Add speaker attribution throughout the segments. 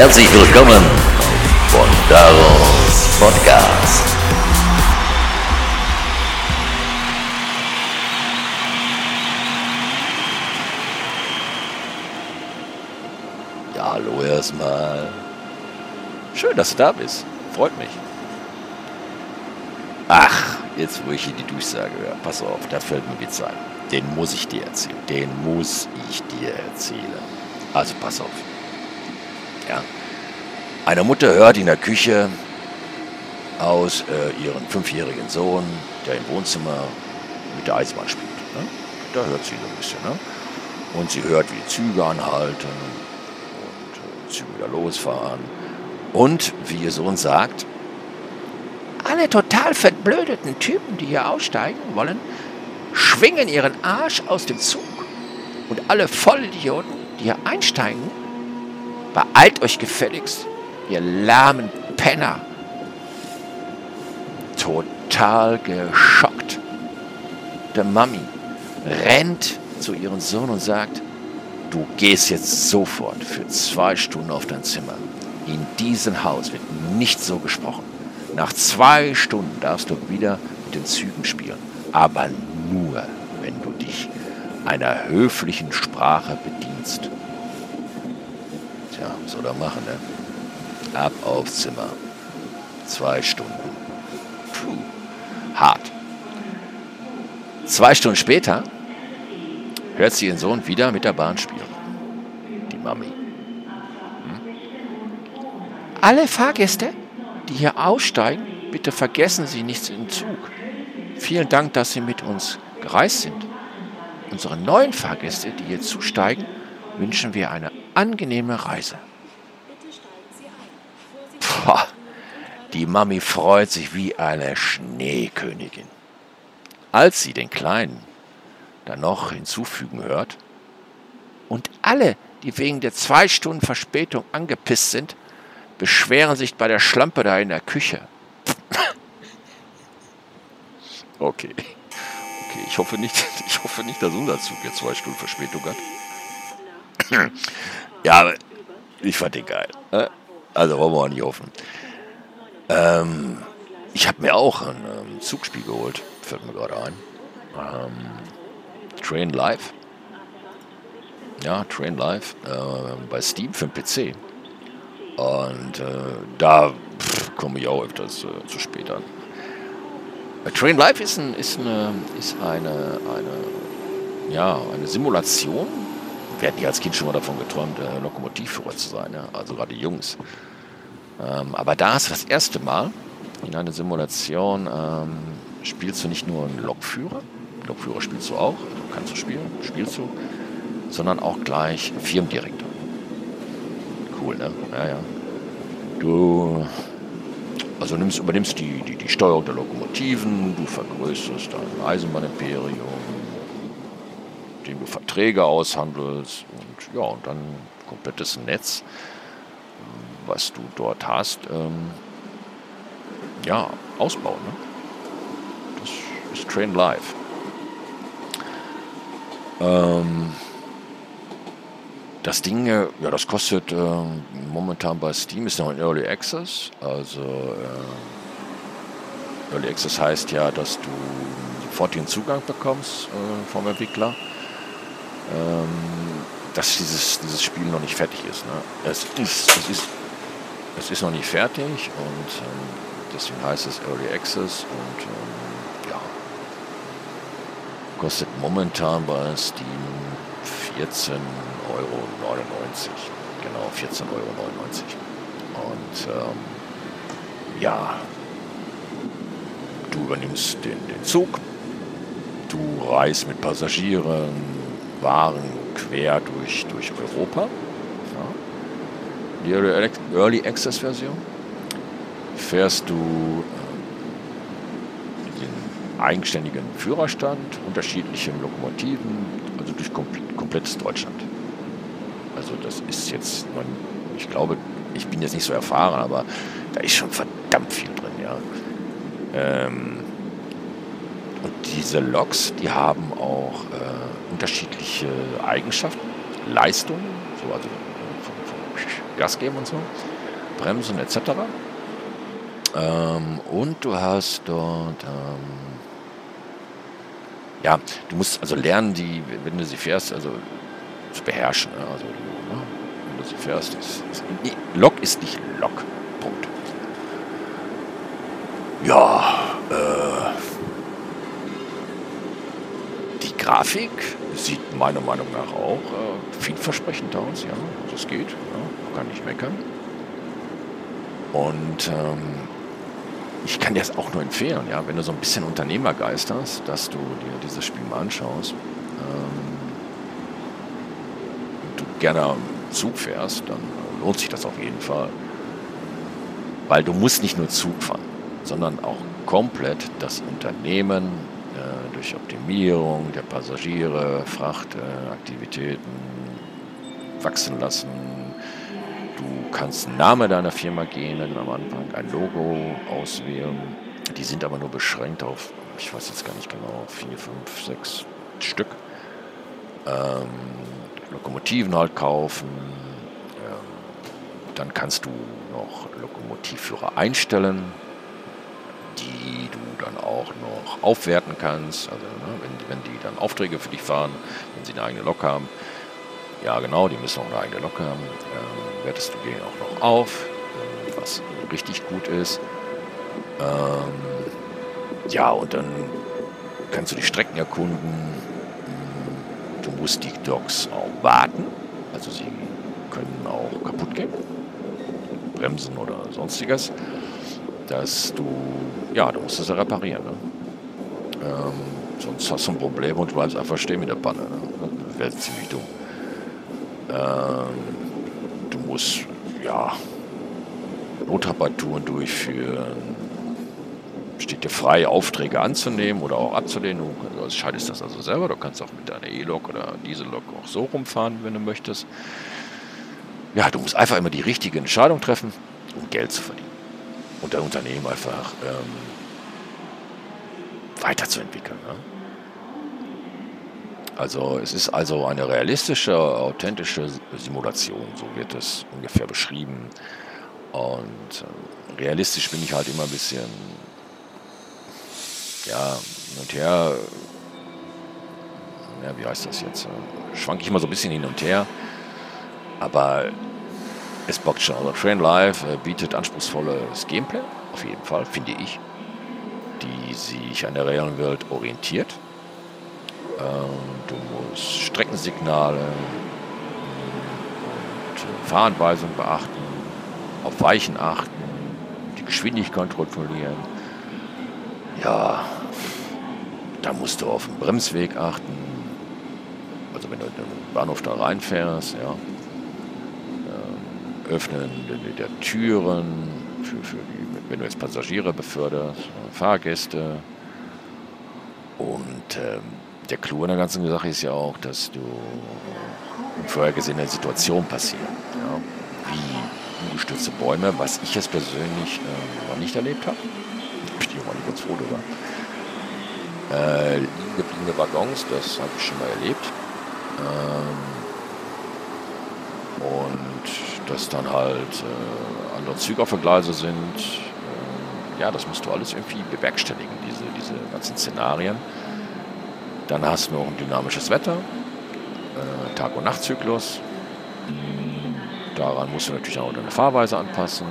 Speaker 1: Herzlich willkommen von Daros Podcast. Ja, hallo erstmal. Schön, dass du da bist. Freut mich. Ach, jetzt wo ich hier die Durchsage höre, pass auf, da fällt mir Witz ein. Den muss ich dir erzählen. Den muss ich dir erzählen. Also pass auf. Ja. Eine Mutter hört in der Küche aus äh, ihren fünfjährigen Sohn, der im Wohnzimmer mit der Eisenbahn spielt. Ne? Da hört sie so ein bisschen. Ne? Und sie hört, wie Züge anhalten und äh, Züge wieder losfahren. Und wie ihr Sohn sagt, alle total verblödeten Typen, die hier aussteigen wollen, schwingen ihren Arsch aus dem Zug. Und alle Vollidioten, die hier einsteigen, beeilt euch gefälligst, ihr lahmen Penner. Total geschockt. Der Mami rennt zu ihrem Sohn und sagt, du gehst jetzt sofort für zwei Stunden auf dein Zimmer. In diesem Haus wird nicht so gesprochen. Nach zwei Stunden darfst du wieder mit den Zügen spielen. Aber nur, wenn du dich einer höflichen Sprache bedienst. Tja, soll er machen, ne? Ab aufs Zimmer. Zwei Stunden. Puh, hart. Zwei Stunden später hört sie ihren Sohn wieder mit der Bahn spielen. Die Mami. Hm? Alle Fahrgäste, die hier aussteigen, bitte vergessen Sie nichts im Zug. Vielen Dank, dass Sie mit uns gereist sind. Unsere neuen Fahrgäste, die hier zusteigen, wünschen wir eine angenehme Reise. Die Mami freut sich wie eine Schneekönigin. Als sie den Kleinen dann noch hinzufügen hört, und alle, die wegen der zwei Stunden Verspätung angepisst sind, beschweren sich bei der Schlampe da in der Küche. okay. Okay, ich hoffe nicht, ich hoffe nicht, dass unser Zug jetzt zwei Stunden Verspätung hat. ja, aber ich fand den geil. Also wollen wir auch nicht hoffen. Ähm, ich habe mir auch ein ähm, Zugspiel geholt, fällt mir gerade ein. Ähm, Train Live. Ja, Train Live äh, bei Steam für den PC. Und äh, da komme ich auch öfters äh, zu spät an. Äh, Train Life ist, ein, ist, eine, ist eine, eine, ja, eine Simulation. Wir hatten ja als Kind schon mal davon geträumt, äh, Lokomotivführer zu sein, ja? also gerade Jungs. Ähm, aber da ist das erste Mal in einer Simulation, ähm, spielst du nicht nur einen Lokführer, Lokführer spielst du auch, kannst du spielen, spielst du, sondern auch gleich Firmendirektor cool, ne? Ja, ja. Du also nimmst, übernimmst die, die, die Steuerung der Lokomotiven, du vergrößerst dein Eisenbahnimperium, indem du Verträge aushandelst und ja, und dann komplettes Netz, was du dort hast, ähm, ja, ausbauen. Ne? Das ist Train Live. Ähm, das Ding, äh, ja, das kostet äh, momentan bei Steam, ist noch in Early Access. Also äh, Early Access heißt ja, dass du sofort den Zugang bekommst äh, vom Entwickler. Ähm, dass dieses, dieses Spiel noch nicht fertig ist. Ne? Es, ist, es, ist, es ist noch nicht fertig und ähm, deswegen heißt es Early Access und ähm, ja, kostet momentan bei Steam 14 Euro. Genau, 14,99 Euro. Und ähm, ja, du übernimmst den, den Zug, du reist mit Passagieren, Waren quer durch, durch Europa. Ja. Die Early Access Version fährst du äh, den eigenständigen Führerstand, unterschiedlichen Lokomotiven, also durch komplettes Deutschland. Also das ist jetzt, ich glaube, ich bin jetzt nicht so erfahren, aber da ist schon verdammt viel drin, ja. Ähm, und diese Loks, die haben auch äh, unterschiedliche Eigenschaften, Leistungen, so also vom, vom Gas geben und so, Bremsen etc. Ähm, und du hast dort, ähm, ja, du musst also lernen, die, wenn du sie fährst, also zu beherrschen. Ne? Also ne? wenn du sie fährst, ist, ist, nee, Lok ist nicht Lok. Punkt. Ja, äh, die Grafik sieht meiner Meinung nach auch äh, vielversprechend aus, ja, das geht, ja, kann nicht meckern. Und ähm, ich kann dir das auch nur empfehlen, ja, wenn du so ein bisschen Unternehmergeist hast, dass du dir dieses Spiel mal anschaust. Ähm, du gerne Zug fährst, dann lohnt sich das auf jeden Fall. Weil du musst nicht nur Zug fahren, sondern auch komplett das Unternehmen durch Optimierung der Passagiere, Frachtaktivitäten äh, wachsen lassen. Du kannst einen Namen deiner Firma gehen am Anfang, ein Logo auswählen. Die sind aber nur beschränkt auf, ich weiß jetzt gar nicht genau, vier, fünf, sechs Stück. Ähm, Lokomotiven halt kaufen. Ähm, dann kannst du noch Lokomotivführer einstellen die du dann auch noch aufwerten kannst. Also ne, wenn, wenn die dann Aufträge für dich fahren, wenn sie eine eigene Lok haben. Ja genau, die müssen auch eine eigene Lok haben. Ähm, wertest du den auch noch auf, ähm, was richtig gut ist. Ähm, ja, und dann kannst du die Strecken erkunden. Mm, du musst die Dogs auch warten. Also sie können auch kaputt gehen. Bremsen oder sonstiges dass du, ja, du musst es reparieren. Ne? Ähm, sonst hast du ein Problem und du bleibst einfach stehen mit der Panne. Ne? Das wäre ziemlich dumm. Ähm, du musst, ja, Notreparaturen durchführen. Steht dir frei, Aufträge anzunehmen oder auch abzulehnen. Du entscheidest das also selber. Du kannst auch mit deiner E-Lok oder Diesel-Lok auch so rumfahren, wenn du möchtest. Ja, du musst einfach immer die richtige Entscheidung treffen, um Geld zu verdienen und dein Unternehmen einfach ähm, weiterzuentwickeln. Ne? Also es ist also eine realistische, authentische Simulation, so wird es ungefähr beschrieben. Und äh, realistisch bin ich halt immer ein bisschen, ja, hin und her, ja, wie heißt das jetzt? Schwanke ich immer so ein bisschen hin und her. Aber es bockt schon. Also Train Live äh, bietet anspruchsvolles Gameplay, auf jeden Fall, finde ich, die sich an der realen Welt orientiert. Ähm, du musst Streckensignale und Fahranweisungen beachten, auf Weichen achten, die Geschwindigkeit kontrollieren. Ja, da musst du auf den Bremsweg achten. Also wenn du in den Bahnhof da reinfährst, ja, Öffnen der Türen, für, für die, wenn du jetzt Passagiere beförderst, Fahrgäste. Und ähm, der Clou an der ganzen Sache ist ja auch, dass du in vorhergesehener Situation passieren. Ja? Wie umgestürzte Bäume, was ich jetzt persönlich äh, noch nicht erlebt habe. Bin ich auch nicht ganz froh drüber. Äh, liegen gebliebene Waggons, das habe ich schon mal erlebt. Ähm, dass dann halt äh, andere Züge auf der Gleise sind. Äh, ja, das musst du alles irgendwie bewerkstelligen, diese, diese ganzen Szenarien. Dann hast du noch ein dynamisches Wetter, äh, Tag- und Nachtzyklus. Daran musst du natürlich auch deine Fahrweise anpassen,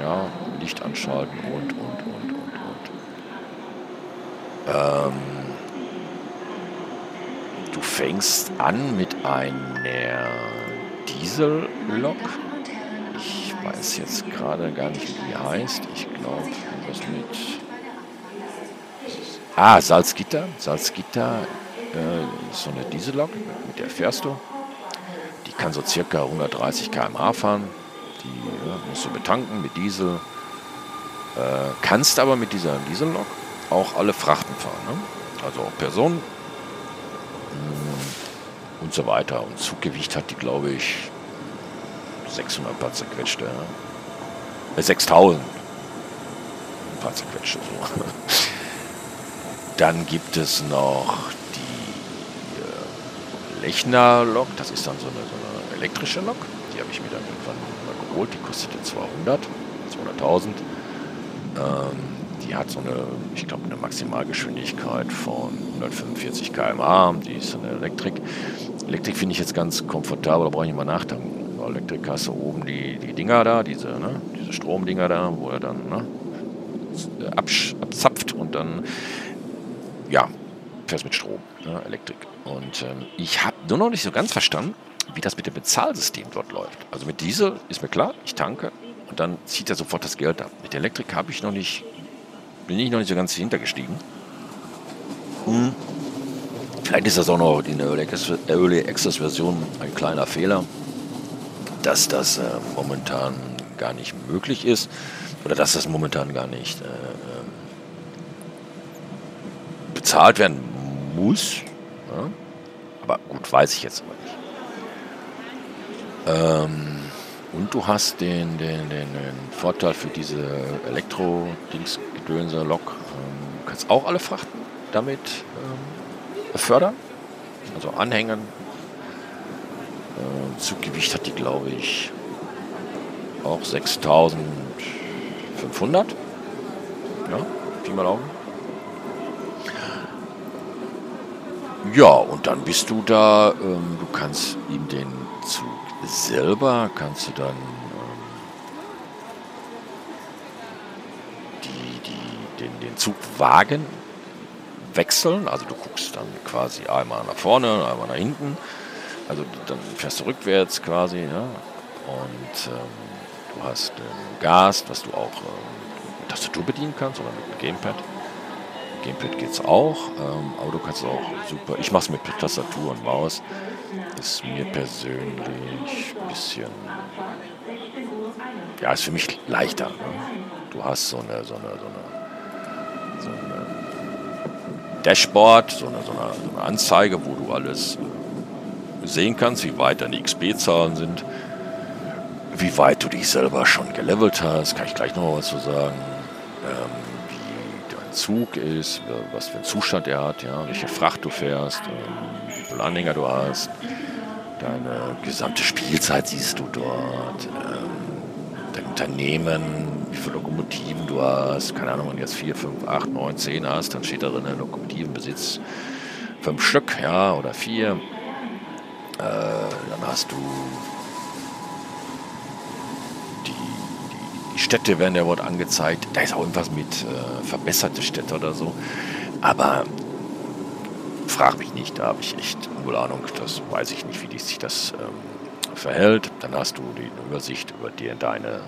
Speaker 1: ja, Licht anschalten und, und, und, und, und. Ähm, du fängst an mit einer Diesellok. Ich weiß jetzt gerade gar nicht, wie die heißt. Ich glaube, was mit. Ah, Salzgitter. Salzgitter äh, ist so eine Diesellok, mit der fährst du. Die kann so circa 130 km/h fahren. Die ja, musst du betanken mit Diesel. Äh, kannst aber mit dieser Diesellok auch alle Frachten fahren. Ne? Also auch Personen und so weiter. Und Zuggewicht hat die, glaube ich, 600 paar zerquetschte. Äh, 6000 ein paar zerquetschte. So. Dann gibt es noch die äh, Lechner-Lok. Das ist dann so eine, so eine elektrische Lok. Die habe ich mir dann irgendwann geholt, die kostete 200, 200.000. Ähm, die hat so eine, ich glaube, eine Maximalgeschwindigkeit von 145 km/h. Die ist eine Elektrik. Elektrik finde ich jetzt ganz komfortabel, da brauche ich nicht mal nachdenken. Bei Elektrik hast du oben die, die Dinger da, diese, ne, diese Stromdinger da, wo er dann ne, abzapft und dann, ja, fährst mit Strom, ne, Elektrik. Und ähm, ich habe nur noch nicht so ganz verstanden, wie das mit dem Bezahlsystem dort läuft. Also mit Diesel ist mir klar, ich tanke und dann zieht er sofort das Geld ab. Mit der Elektrik habe ich noch nicht bin ich noch nicht so ganz hintergestiegen. Hm. Vielleicht ist das auch noch der Early Access Version ein kleiner Fehler, dass das äh, momentan gar nicht möglich ist oder dass das momentan gar nicht äh, ähm, bezahlt werden muss. Ja? Aber gut, weiß ich jetzt aber nicht. Ähm, und du hast den, den, den, den Vorteil für diese Elektro-Dings-Gedönse, Lok. Ähm, du kannst auch alle Frachten damit ähm, befördern. Also anhängen. Äh, Zuggewicht hat die, glaube ich, auch 6500. Ja, Pi mal Augen. Ja, und dann bist du da, ähm, du kannst ihm den Zug selber kannst du dann ähm, die, die, den, den Zugwagen wechseln. Also du guckst dann quasi einmal nach vorne, einmal nach hinten. Also dann fährst du rückwärts quasi. Ja? Und ähm, du hast ähm, Gas, was du auch ähm, mit Tastatur bedienen kannst oder mit dem Gamepad. Gamepad geht es auch, ähm, aber du kannst auch super. Ich mache es mit Tastatur und Maus ist mir persönlich ein bisschen, ja, ist für mich leichter. Ne? Du hast so eine, so eine, so eine Dashboard, so eine, so, eine, so eine Anzeige, wo du alles sehen kannst, wie weit deine XP-Zahlen sind, wie weit du dich selber schon gelevelt hast, kann ich gleich noch mal was zu sagen. Ähm, wie dein Zug ist, was für einen Zustand er hat, ja, welche Fracht du fährst, ähm, wie viele Anhänger du hast, Deine gesamte Spielzeit siehst du dort. Ähm, dein Unternehmen, wie viele Lokomotiven du hast. Keine Ahnung, wenn du jetzt 4, 5, 8, 9, 10 hast, dann steht da drin, Lokomotivenbesitz fünf Stück, ja, oder vier. Äh, dann hast du die, die, die, Städte werden ja dort angezeigt. Da ist auch irgendwas mit äh, verbesserte Städte oder so. Aber frag mich nicht, da habe ich echt null Ahnung. Das weiß ich nicht, wie sich das ähm, verhält. Dann hast du die Übersicht über die, deine äh,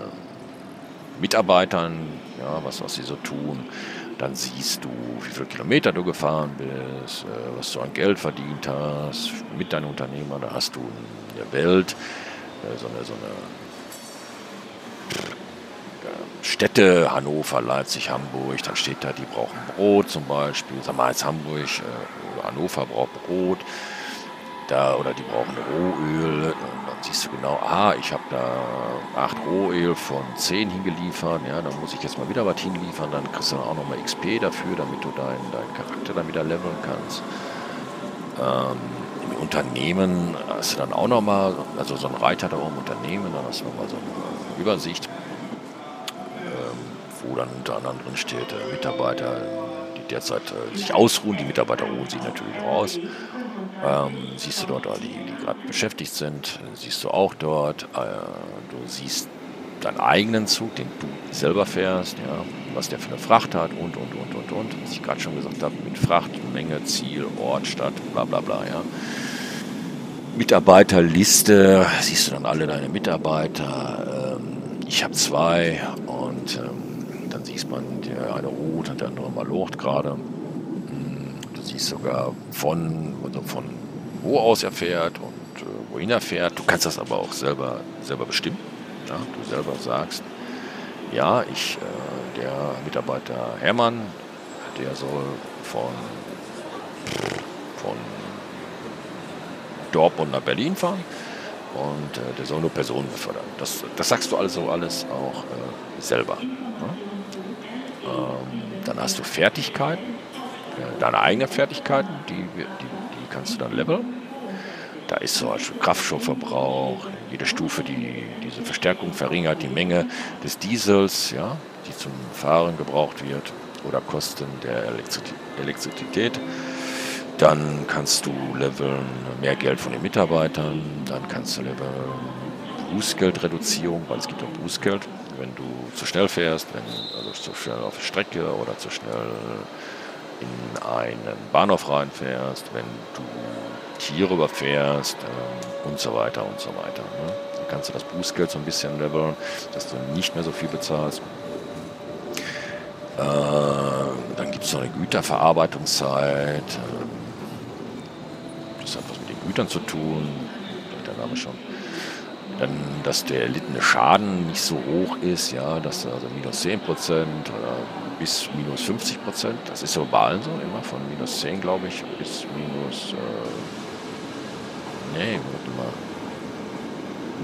Speaker 1: Mitarbeitern, ja, was, was sie so tun. Dann siehst du, wie viele Kilometer du gefahren bist, äh, was du an Geld verdient hast mit deinem Unternehmer. Da hast du in der Welt äh, so eine, so eine Städte, Hannover, Leipzig, Hamburg, dann steht da, die brauchen Brot zum Beispiel. Sag mal, jetzt Hamburg äh, oder Hannover braucht Brot. Da, oder die brauchen Rohöl. Siehst du genau, ah, ich habe da acht Rohöl von zehn hingeliefert. Ja, dann muss ich jetzt mal wieder was hinliefern. Dann kriegst du dann auch nochmal XP dafür, damit du deinen dein Charakter dann wieder leveln kannst. Ähm, Im Unternehmen hast du dann auch nochmal, also so ein Reiter da oben Unternehmen, dann hast du nochmal so eine Übersicht wo dann unter anderem drin steht, äh, Mitarbeiter, die derzeit äh, sich ausruhen. Die Mitarbeiter ruhen sich natürlich aus. Ähm, siehst du dort, die, die gerade beschäftigt sind, siehst du auch dort. Äh, du siehst deinen eigenen Zug, den du selber fährst, ja, was der für eine Fracht hat und, und, und, und, und. Was ich gerade schon gesagt habe, mit Fracht, Menge, Ziel, Ort, Stadt, bla, bla, bla, ja. Mitarbeiterliste, siehst du dann alle deine Mitarbeiter. Ähm, ich habe zwei und ähm, dann siehst man, der eine ruht und der andere mal locht gerade. Du siehst sogar von, also von wo aus er fährt und äh, wohin er fährt. Du kannst das aber auch selber, selber bestimmen. Ja? Du selber sagst, ja, ich, äh, der Mitarbeiter Hermann, der soll von, von Dortmund nach Berlin fahren und äh, der soll nur Personen befördern. Das, das sagst du also alles auch äh, selber. Ne? Ähm, dann hast du Fertigkeiten, deine eigenen Fertigkeiten, die, die, die kannst du dann leveln. Da ist zum Beispiel Kraftstoffverbrauch, jede Stufe, die diese Verstärkung verringert die Menge des Diesels, ja, die zum Fahren gebraucht wird oder Kosten der Elektrizität. Dann kannst du leveln mehr Geld von den Mitarbeitern, dann kannst du leveln Bußgeldreduzierung, weil es gibt auch Bußgeld, wenn du zu schnell fährst, wenn also zu schnell auf der Strecke oder zu schnell in einen Bahnhof reinfährst, wenn du Tiere überfährst äh, und so weiter und so weiter. Ne? Dann kannst du das Bußgeld so ein bisschen leveln, dass du nicht mehr so viel bezahlst. Äh, dann gibt es noch eine Güterverarbeitungszeit. Äh, das hat was mit den Gütern zu tun, der Name schon. Dann, dass der erlittene Schaden nicht so hoch ist, ja, dass also minus 10 Prozent oder bis minus 50 Prozent, das ist so bei so immer, von minus 10 glaube ich bis minus, äh, nee, warte mal,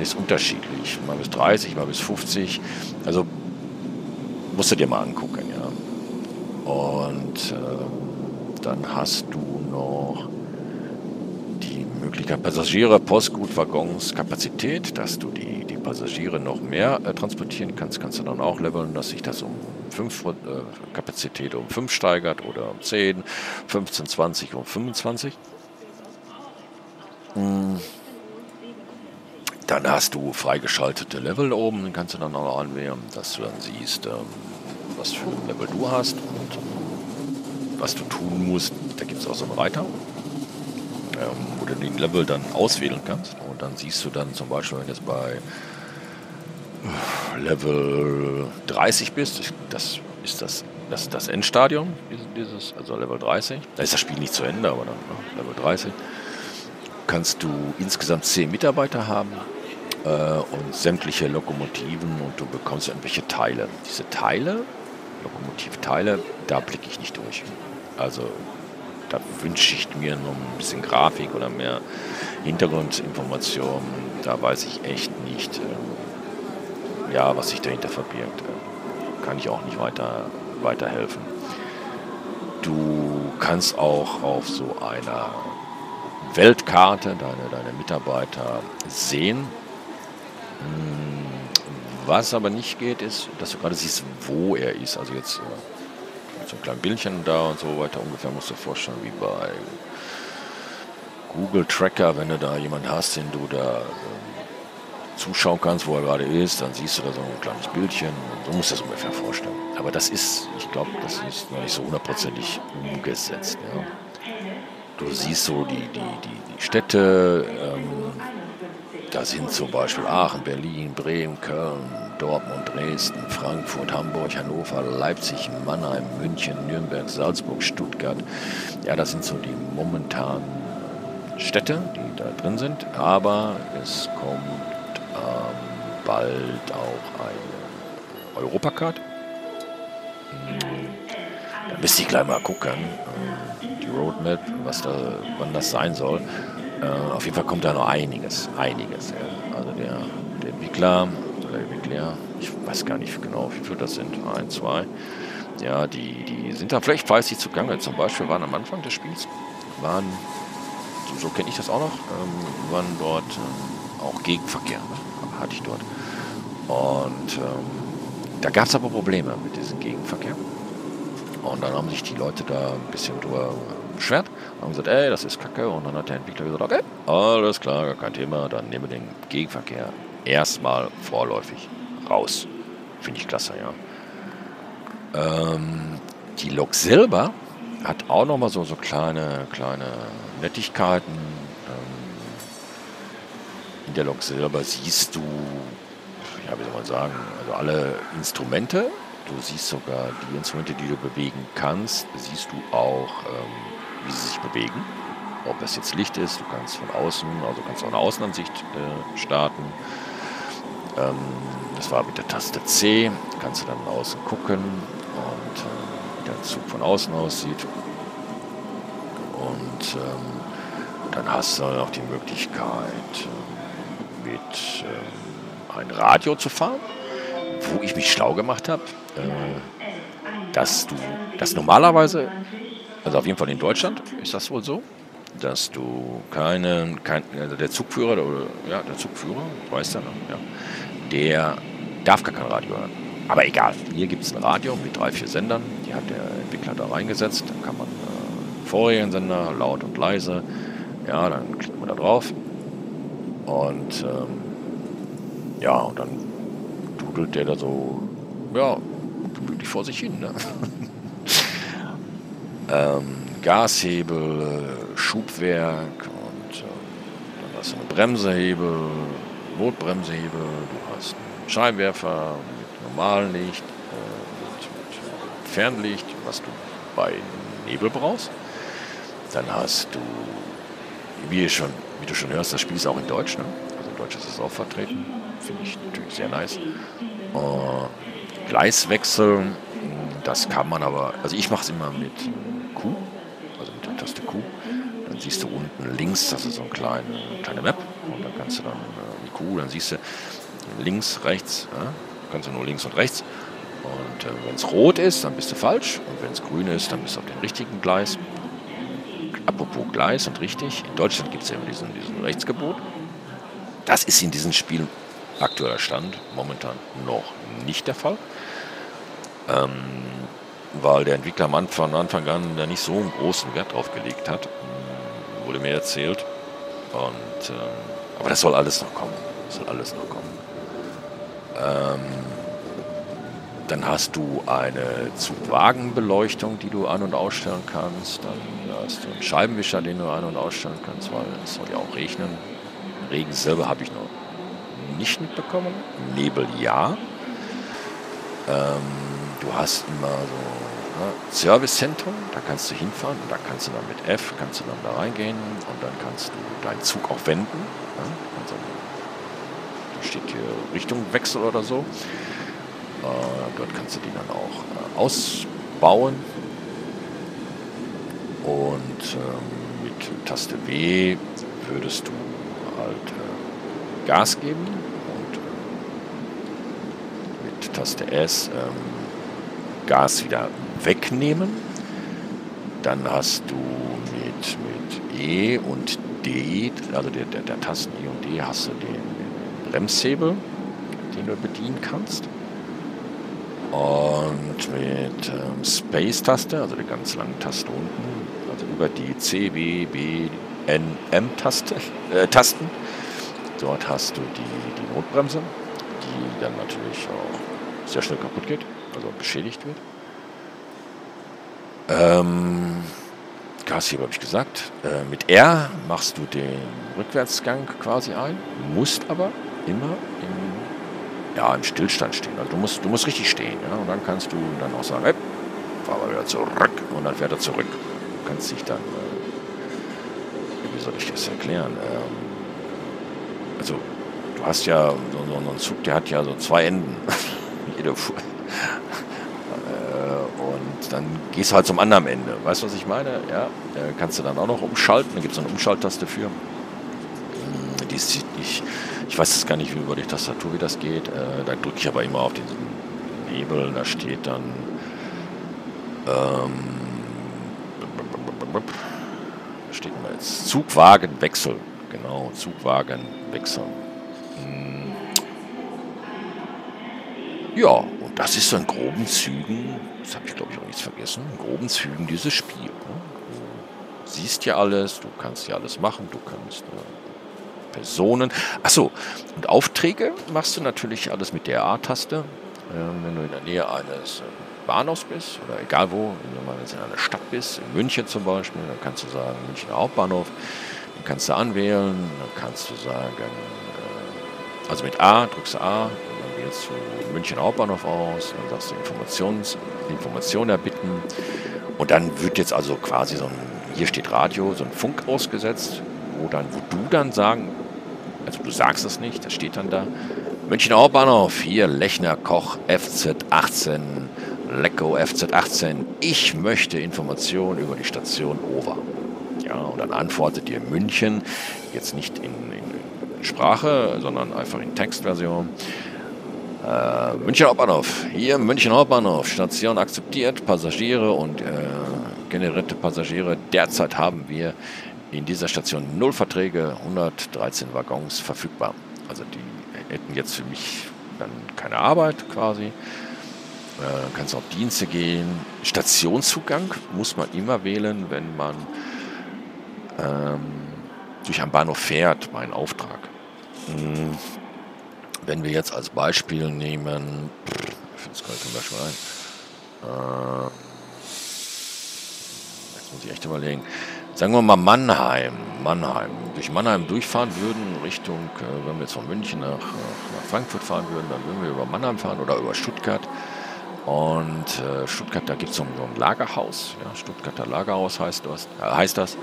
Speaker 1: ist unterschiedlich, mal bis 30, mal bis 50, also musst du dir mal angucken, ja. Und äh, dann hast du noch Möglichkeit Passagiere, Postgutwaggons, Kapazität, dass du die, die Passagiere noch mehr äh, transportieren kannst, kannst du dann auch leveln, dass sich das um 5 äh, Kapazität um 5 steigert oder um 10, 15, 20 um 25. Hm. Dann hast du freigeschaltete Level oben, den kannst du dann auch anwählen, dass du dann siehst, ähm, was für ein Level du hast und was du tun musst. Da gibt es auch so einen Reiter, wo du den Level dann auswählen kannst. Und dann siehst du dann zum Beispiel, wenn du jetzt bei Level 30 bist, das ist das, das, das Endstadium, dieses, also Level 30. Da ist das Spiel nicht zu Ende, aber dann ne, Level 30. Kannst du insgesamt 10 Mitarbeiter haben äh, und sämtliche Lokomotiven und du bekommst irgendwelche Teile. Diese Teile, Lokomotivteile, da blicke ich nicht durch. Also da wünsche ich mir noch ein bisschen Grafik oder mehr Hintergrundinformationen. Da weiß ich echt nicht, äh, ja, was sich dahinter verbirgt. Äh, kann ich auch nicht weiter weiterhelfen. Du kannst auch auf so einer Weltkarte deine, deine Mitarbeiter sehen. Hm, was aber nicht geht, ist, dass du gerade siehst, wo er ist. Also jetzt äh, mit so einem kleinen Bildchen da und so weiter. Ungefähr musst du dir vorstellen, wie bei Google Tracker, wenn du da jemanden hast, den du da äh, zuschauen kannst, wo er gerade ist, dann siehst du da so ein kleines Bildchen. So musst du das ungefähr vorstellen. Aber das ist, ich glaube, das ist noch nicht so hundertprozentig umgesetzt. Ja. Du siehst so die, die, die, die Städte, ähm, da sind zum Beispiel Aachen, Berlin, Bremen, Köln, Dortmund, Dresden, Frankfurt, Hamburg, Hannover, Leipzig, Mannheim, München, Nürnberg, Salzburg, Stuttgart. Ja, das sind so die momentanen Städte, die da drin sind. Aber es kommt ähm, bald auch eine Europacard. Da müsste ich gleich mal gucken, äh, die Roadmap, was da, wann das sein soll. Äh, auf jeden Fall kommt da noch einiges, einiges. Ja. Also der, der Entwickler Entwickler, ich weiß gar nicht genau, wie viele das sind, ein, zwei, ja, die, die sind da vielleicht fleißig zugange. Zum Beispiel waren am Anfang des Spiels, waren, so, so kenne ich das auch noch, ähm, waren dort ähm, auch Gegenverkehr, ne? hatte ich dort. Und ähm, da gab es aber Probleme mit diesem Gegenverkehr. Und dann haben sich die Leute da ein bisschen drüber beschwert, haben gesagt, ey, das ist kacke. Und dann hat der Entwickler gesagt, okay, alles klar, kein Thema, dann nehmen wir den Gegenverkehr erstmal vorläufig raus. Finde ich klasse, ja. Ähm, die Lok selber hat auch nochmal so, so kleine, kleine Nettigkeiten. Ähm, in der Lok selber siehst du, ja, wie soll man sagen, also alle Instrumente. Du siehst sogar die Instrumente, die du bewegen kannst, siehst du auch, ähm, wie sie sich bewegen. Ob das jetzt Licht ist, du kannst von außen, also kannst auch eine Außenansicht äh, starten. Ähm, das war mit der Taste C. Kannst du dann außen gucken und äh, wie der Zug von außen aussieht. Und ähm, dann hast du auch die Möglichkeit, äh, mit äh, ein Radio zu fahren, wo ich mich schlau gemacht habe, äh, dass du, das normalerweise, also auf jeden Fall in Deutschland ist das wohl so, dass du keinen, kein, also der Zugführer, oder ja, der Zugführer, weiß der noch, ja, der darf gar kein Radio hören. Aber egal, hier gibt es ein Radio mit drei, vier Sendern, die hat der Entwickler da reingesetzt. Dann kann man äh, vorigen Sender, laut und leise, ja, dann klickt man da drauf. Und ähm, ja, und dann dudelt der da so, ja, gemütlich vor sich hin. Ne? ähm, Gashebel, Schubwerk und äh, dann hast du einen Bremsehebel, Notbremsehebel, Scheinwerfer mit normalem Licht, äh, mit, Fernlicht, was du bei Nebel brauchst. Dann hast du, wie, schon, wie du schon hörst, das Spiel ist auch in Deutsch. Ne? Also in Deutsch ist es auch vertreten. Finde ich natürlich sehr nice. Äh, Gleiswechsel, das kann man aber, also ich mache es immer mit Q, also mit der Taste Q. Dann siehst du unten links, das ist so eine kleine, kleine Map. Und dann kannst du dann äh, mit Q, dann siehst du links, rechts, ja, kannst du nur links und rechts. Und äh, wenn es rot ist, dann bist du falsch. Und wenn es grün ist, dann bist du auf dem richtigen Gleis. Apropos Gleis und richtig, in Deutschland gibt es ja immer diesen, diesen Rechtsgebot. Das ist in diesem Spiel aktueller Stand momentan noch nicht der Fall. Ähm, weil der Entwickler von Anfang an da nicht so einen großen Wert drauf gelegt hat, hm, wurde mir erzählt. Und, äh, aber das soll alles noch kommen. Das soll alles noch kommen. Ähm, dann hast du eine Zugwagenbeleuchtung, die du an- und ausstellen kannst. Dann hast du einen Scheibenwischer, den du an- und ausstellen kannst, weil es soll ja auch regnen. Regen selber habe ich noch nicht mitbekommen. Nebel ja. Ähm, du hast immer so ne, Servicezentrum, da kannst du hinfahren und da kannst du dann mit F, kannst du dann da reingehen und dann kannst du deinen Zug auch wenden. Ne? Steht hier Richtungwechsel oder so. Äh, dort kannst du die dann auch äh, ausbauen. Und ähm, mit Taste W würdest du halt äh, Gas geben und äh, mit Taste S ähm, Gas wieder wegnehmen. Dann hast du mit, mit E und D, also der, der, der Tasten E und D, hast du den Bremshebel, den du bedienen kannst. Und mit ähm, Space-Taste, also der ganz langen Taste unten, also über die C, W, B, N, M-Taste, äh. Dort hast du die, die Notbremse, die dann natürlich auch sehr schnell kaputt geht, also beschädigt wird. Ähm, Gasheber habe ich gesagt. Äh, mit R machst du den Rückwärtsgang quasi ein, musst aber immer im, ja, im Stillstand stehen. Also du musst, du musst richtig stehen. Ja? Und dann kannst du dann auch sagen, hey, fahr mal wieder zurück. Und dann fährt er zurück. Du kannst dich dann, äh, wie soll ich das erklären? Ähm, also du hast ja so, so, so einen Zug, der hat ja so zwei Enden. Jede und dann gehst du halt zum anderen Ende. Weißt du, was ich meine? Ja, kannst du dann auch noch umschalten. Da gibt es eine Umschalttaste für. Die ist, ich, ich weiß gar nicht wie über die Tastatur, wie das geht. Äh, da drücke ich aber immer auf diesen Nebel. Da steht dann ähm, steht immer jetzt Zugwagenwechsel. Genau, Zugwagenwechsel. Hm. Ja, und das ist so in groben Zügen, das habe ich glaube ich auch nichts vergessen, in groben Zügen dieses Spiel. Ne? Du siehst ja alles, du kannst ja alles machen, du kannst äh, Personen. Achso, und Aufträge machst du natürlich alles mit der A-Taste. Äh, wenn du in der Nähe eines äh, Bahnhofs bist oder egal wo, wenn du in einer Stadt bist, in München zum Beispiel, dann kannst du sagen Münchner Hauptbahnhof, dann kannst du anwählen, dann kannst du sagen, äh, also mit A drückst du A, dann wählst du München Hauptbahnhof aus, dann sagst du Informations, Information erbitten und dann wird jetzt also quasi so ein, hier steht Radio, so ein Funk ausgesetzt, wo dann, wo du dann sagen, also du sagst es nicht, das steht dann da, München Hauptbahnhof, hier Lechner Koch FZ18, Lecko FZ18, ich möchte Informationen über die Station Over. Ja, und dann antwortet dir München, jetzt nicht in, in, in Sprache, sondern einfach in Textversion. Äh, München Hauptbahnhof, hier München Hauptbahnhof, Station akzeptiert, Passagiere und äh, generierte Passagiere. Derzeit haben wir in dieser Station null Verträge, 113 Waggons verfügbar. Also die hätten jetzt für mich dann keine Arbeit quasi. Äh, kannst auf Dienste gehen. Stationszugang muss man immer wählen, wenn man ähm, durch einen Bahnhof fährt, mein Auftrag. Hm. Wenn wir jetzt als Beispiel nehmen, ich es gerade zum Beispiel ein, äh, jetzt muss ich echt überlegen, sagen wir mal Mannheim, Mannheim, durch Mannheim durchfahren würden, Richtung, äh, wenn wir jetzt von München nach, nach, Frankfurt fahren würden, dann würden wir über Mannheim fahren oder über Stuttgart. Und äh, Stuttgart, da gibt es so ein Lagerhaus, ja, Stuttgarter Lagerhaus heißt das. Äh, heißt das.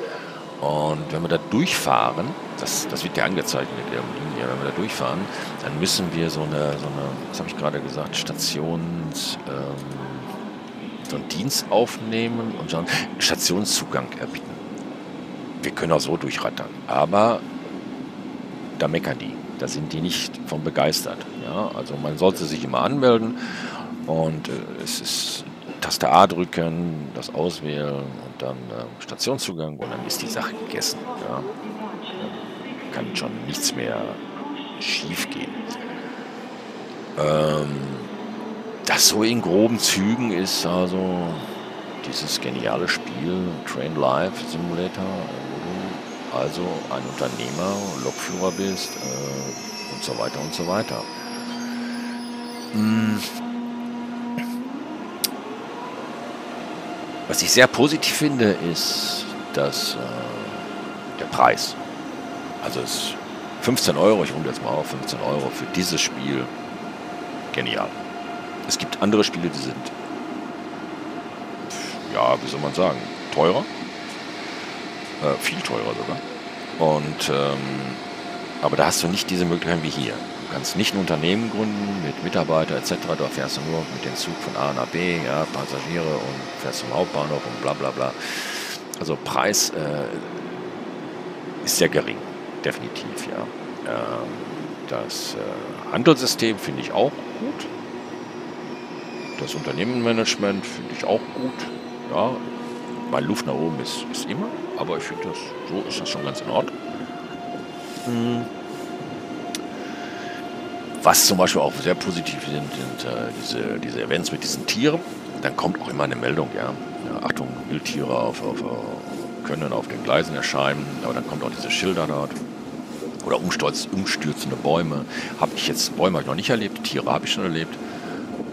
Speaker 1: Und wenn wir da durchfahren, das, das wird ja angezeigt mit der Linie, wenn wir da durchfahren, dann müssen wir so eine, so eine was habe ich gerade gesagt, Stations, ähm, so einen Dienst aufnehmen und so einen Stationszugang erbieten. Wir können auch so durchrattern, aber da meckern die. Da sind die nicht von begeistert. Ja? Also man sollte sich immer anmelden und äh, es ist Taste A drücken, das auswählen und dann äh, Stationszugang und dann ist die Sache gegessen. Ja. Kann schon nichts mehr schief gehen. Ähm, das so in groben Zügen ist also dieses geniale Spiel Train Life Simulator, also ein Unternehmer, Lokführer bist äh, und so weiter und so weiter. Hm Was ich sehr positiv finde, ist dass äh, der Preis. Also es 15 Euro, ich runde jetzt mal auf, 15 Euro für dieses Spiel, genial. Es gibt andere Spiele, die sind, ja, wie soll man sagen, teurer. Äh, viel teurer sogar. Und, ähm, aber da hast du nicht diese Möglichkeit wie hier kannst nicht ein Unternehmen gründen mit Mitarbeitern etc. Du fährst nur mit dem Zug von A nach B, ja, Passagiere und fährst zum Hauptbahnhof und bla bla bla. Also Preis äh, ist sehr gering, definitiv, ja. Ähm, das äh, Handelssystem finde ich auch gut. Das Unternehmenmanagement finde ich auch gut. Ja, mein Luft nach oben ist, ist immer, aber ich finde das, so ist das schon ganz in Ordnung. Hm. Was zum Beispiel auch sehr positiv sind, sind äh, diese, diese Events mit diesen Tieren. Dann kommt auch immer eine Meldung, ja. ja Achtung, Wildtiere auf, auf, äh, können auf den Gleisen erscheinen, aber dann kommt auch diese Schilder dort. Oder umstürz, umstürzende Bäume. Habe ich jetzt, Bäume habe ich noch nicht erlebt, Tiere habe ich schon erlebt.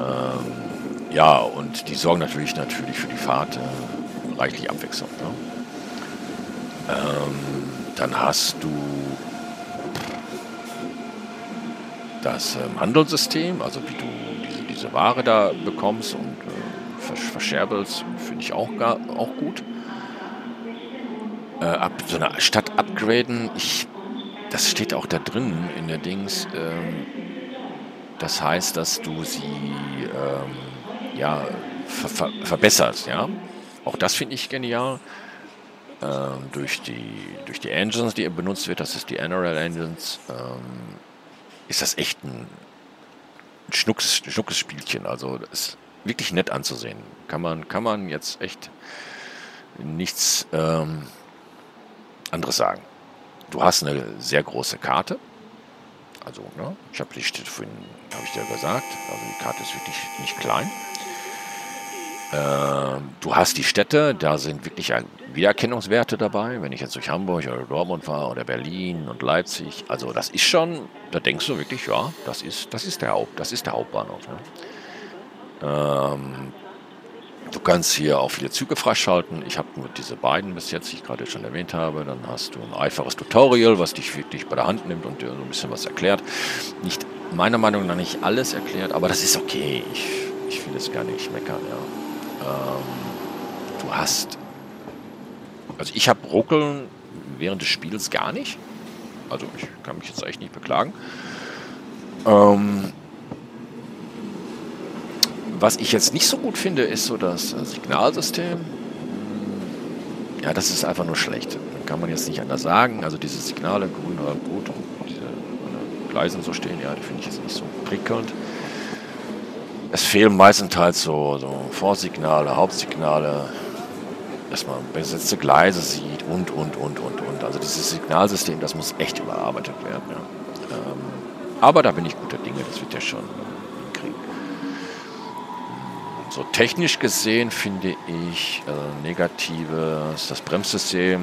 Speaker 1: Ähm, ja, und die sorgen natürlich, natürlich für die Fahrt äh, reichlich Abwechslung. Ne? Ähm, dann hast du das ähm, Handelssystem, also wie du diese, diese Ware da bekommst und äh, verscherbelst, finde ich auch, gar, auch gut. Äh, ab, so eine Stadt upgraden, ich, das steht auch da drin in der Dings. Ähm, das heißt, dass du sie ähm, ja, ver ver verbesserst. Ja? Auch das finde ich genial. Ähm, durch, die, durch die Engines, die benutzt wird, das ist die NRL Engines, ähm, ist das echt ein Schnucks, Schnuckes Spielchen. Also das ist wirklich nett anzusehen. Kann man, kann man jetzt echt nichts ähm, anderes sagen. Du hast eine sehr große Karte. Also, ne, ich habe die vorhin, habe ich dir gesagt, also die Karte ist wirklich nicht klein. Äh, du hast die Städte, da sind wirklich Wiedererkennungswerte dabei. Wenn ich jetzt durch Hamburg oder Dortmund fahre oder Berlin und Leipzig, also das ist schon, da denkst du wirklich, ja, das ist, das ist der Haupt, das ist der Hauptbahnhof. Ne? Ähm, du kannst hier auch viele Züge freischalten. Ich habe nur diese beiden bis jetzt, die ich gerade schon erwähnt habe. Dann hast du ein einfaches Tutorial, was dich wirklich bei der Hand nimmt und dir so ein bisschen was erklärt. Nicht meiner Meinung nach nicht alles erklärt, aber das ist okay. Ich, ich will es gar nicht meckern, ja. Ähm, du hast. Also ich habe Ruckeln während des Spiels gar nicht. Also ich kann mich jetzt echt nicht beklagen. Ähm, was ich jetzt nicht so gut finde, ist so das Signalsystem. Ja, das ist einfach nur schlecht. Kann man jetzt nicht anders sagen. Also diese Signale, grün oder rot, diese Gleisen so stehen, ja, die finde ich jetzt nicht so prickelnd es fehlen meistenteils so, so Vorsignale, Hauptsignale. dass man besetzte Gleise sieht und, und, und, und, und. Also dieses Signalsystem, das muss echt überarbeitet werden. Ja. Ähm, aber da bin ich guter Dinge, das wird ja schon hinkriegen. So technisch gesehen finde ich äh, negatives, das Bremssystem,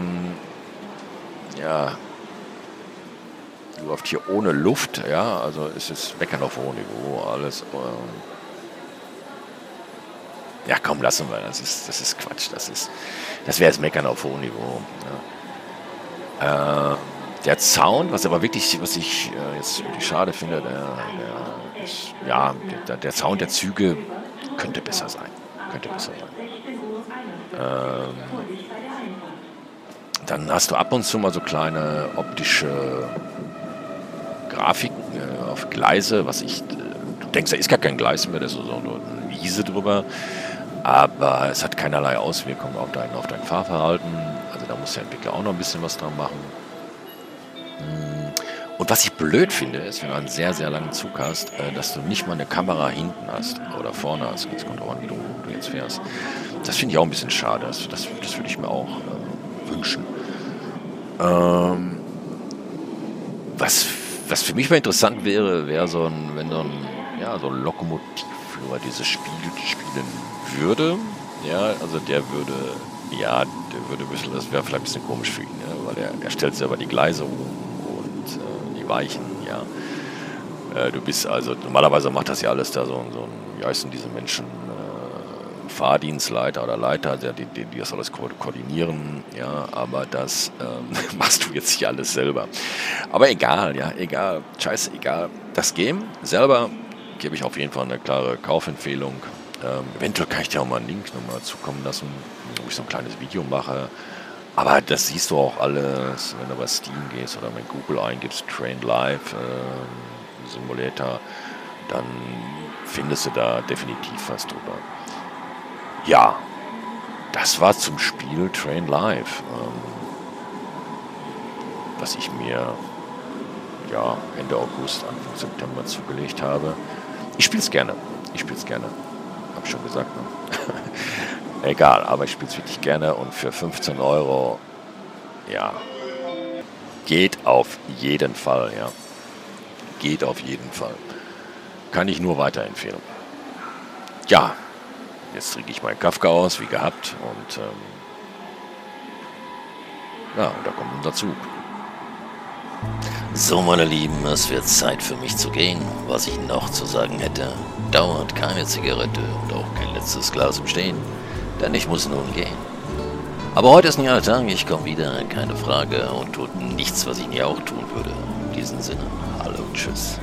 Speaker 1: ja, läuft hier ohne Luft, ja, also ist Meckern auf hohem Niveau, alles. Ähm, ja, komm, lassen wir, das ist, das ist Quatsch, das ist, das wäre jetzt Meckern auf hohem Niveau. Ja. Äh, der Sound, was aber wirklich, was ich äh, jetzt schade finde, der, der, ist, ja, der, der, Sound der Züge könnte besser sein, könnte besser sein. Ähm, dann hast du ab und zu mal so kleine optische Grafiken äh, auf Gleise, was ich, äh, du denkst, da ist gar kein Gleis mehr, da ist so eine Wiese drüber, aber es hat keinerlei Auswirkungen auf dein, auf dein Fahrverhalten, also da muss der Entwickler auch noch ein bisschen was dran machen. Hm. Und was ich blöd finde, ist, wenn du einen sehr, sehr langen Zug hast, äh, dass du nicht mal eine Kamera hinten hast oder vorne hast. Jetzt kommt auch an, wie du, du jetzt fährst. Das finde ich auch ein bisschen schade. Das, das, das würde ich mir auch äh, wünschen. Ähm, was was für mich mal interessant wäre, wäre so ein, wenn so ein, ja, so ein Lokomotivführer dieses Spiel spielen würde. Ja, also der würde, ja, der würde ein bisschen, das wäre vielleicht ein bisschen komisch für ihn, ja, weil er, er stellt selber die Gleise um und äh, die Weichen, ja. Äh, du bist also, normalerweise macht das ja alles da so, so wie heißen diese Menschen, Fahrdienstleiter oder Leiter, die, die, die das alles ko koordinieren, ja, aber das ähm, machst du jetzt hier alles selber. Aber egal, ja, egal, scheiße, egal. Das Game selber gebe ich auf jeden Fall eine klare Kaufempfehlung. Ähm, eventuell kann ich dir auch mal einen Link nochmal zukommen lassen, wo ich so ein kleines Video mache. Aber das siehst du auch alles, wenn du bei Steam gehst oder mit Google eingibst, Train Live äh, Simulator, dann findest du da definitiv was drüber. Ja, das war zum Spiel Train Live, ähm, was ich mir ja, Ende August, Anfang September zugelegt habe. Ich spiele es gerne. Ich spiele es gerne. Hab schon gesagt. Ne? Egal, aber ich spiele es wirklich gerne und für 15 Euro, ja, geht auf jeden Fall, ja. Geht auf jeden Fall. Kann ich nur weiterempfehlen. Ja, Jetzt trinke ich meinen Kafka aus, wie gehabt. Und ähm, ja, und da kommt unser Zug.
Speaker 2: So, meine Lieben, es wird Zeit für mich zu gehen. Was ich noch zu sagen hätte, dauert keine Zigarette und auch kein letztes Glas im Stehen, denn ich muss nun gehen. Aber heute ist ein neuer Tag, ich komme wieder, keine Frage, und tut nichts, was ich nie auch tun würde. In diesem Sinne, hallo und tschüss.